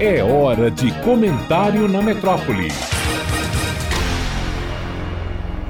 É hora de comentário na metrópole.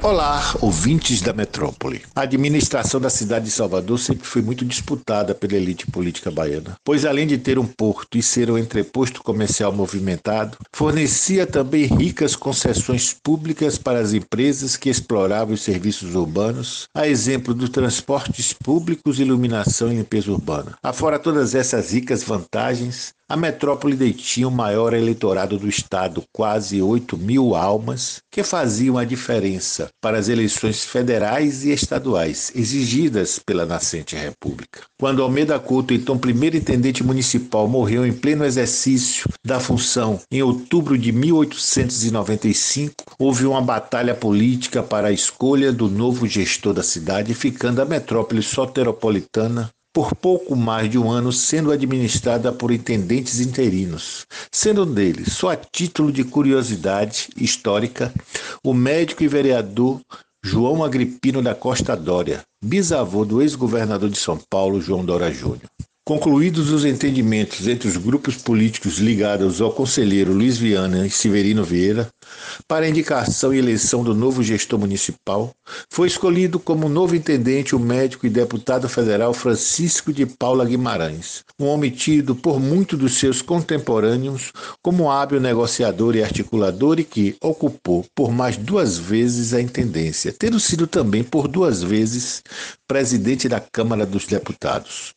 Olá, ouvintes da metrópole. A administração da cidade de Salvador sempre foi muito disputada pela elite política baiana, pois além de ter um porto e ser um entreposto comercial movimentado, fornecia também ricas concessões públicas para as empresas que exploravam os serviços urbanos, a exemplo dos transportes públicos, iluminação e limpeza urbana. Afora todas essas ricas vantagens, a metrópole detinha o maior eleitorado do estado, quase 8 mil almas, que faziam a diferença para as eleições federais e estaduais exigidas pela nascente república. Quando Almeida Couto, então primeiro intendente municipal, morreu em pleno exercício da função em outubro de 1895, houve uma batalha política para a escolha do novo gestor da cidade, ficando a metrópole soteropolitana por pouco mais de um ano sendo administrada por intendentes interinos, sendo um deles, só a título de curiosidade histórica, o médico e vereador João Agripino da Costa Dória, bisavô do ex-governador de São Paulo, João Dória Júnior. Concluídos os entendimentos entre os grupos políticos ligados ao conselheiro Luiz Viana e Severino Vieira, para a indicação e eleição do novo gestor municipal, foi escolhido como novo intendente o médico e deputado federal Francisco de Paula Guimarães, um homem tido por muitos dos seus contemporâneos como hábil negociador e articulador e que ocupou por mais duas vezes a intendência, tendo sido também por duas vezes presidente da Câmara dos Deputados.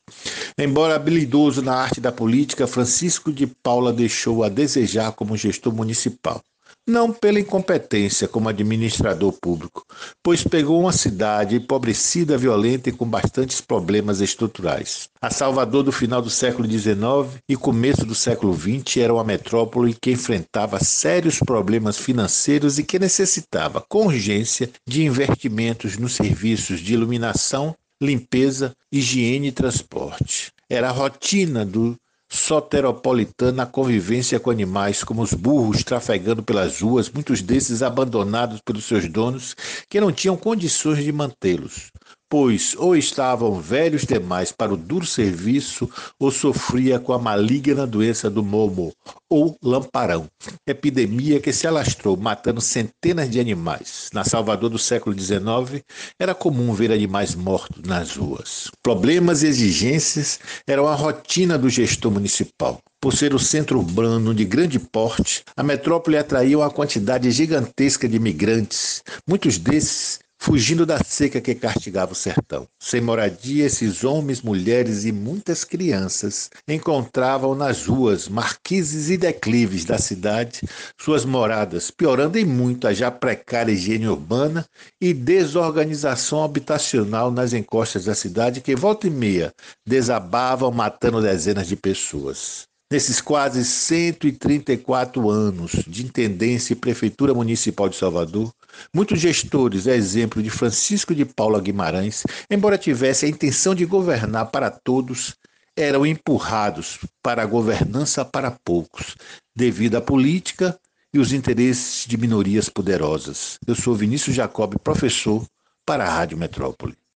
Embora habilidoso na arte da política, Francisco de Paula deixou a desejar como gestor municipal. Não pela incompetência como administrador público, pois pegou uma cidade empobrecida, violenta e com bastantes problemas estruturais. A Salvador do final do século XIX e começo do século XX era uma metrópole que enfrentava sérios problemas financeiros e que necessitava, com urgência, de investimentos nos serviços de iluminação limpeza, higiene e transporte. Era a rotina do soteropolitano a convivência com animais como os burros trafegando pelas ruas, muitos desses abandonados pelos seus donos que não tinham condições de mantê-los pois ou estavam velhos demais para o duro serviço ou sofria com a maligna doença do momo ou lamparão, epidemia que se alastrou matando centenas de animais. Na Salvador do século XIX, era comum ver animais mortos nas ruas. Problemas e exigências eram a rotina do gestor municipal. Por ser o centro urbano de grande porte, a metrópole atraía uma quantidade gigantesca de imigrantes, muitos desses fugindo da seca que castigava o sertão. Sem moradia, esses homens, mulheres e muitas crianças encontravam nas ruas, marquises e declives da cidade suas moradas, piorando em muito a já precária higiene urbana e desorganização habitacional nas encostas da cidade que volta e meia desabavam matando dezenas de pessoas. Nesses quase 134 anos de intendência e prefeitura municipal de Salvador, muitos gestores, a exemplo de Francisco de Paula Guimarães, embora tivessem a intenção de governar para todos, eram empurrados para a governança para poucos, devido à política e os interesses de minorias poderosas. Eu sou Vinícius Jacob, professor para a Rádio Metrópole.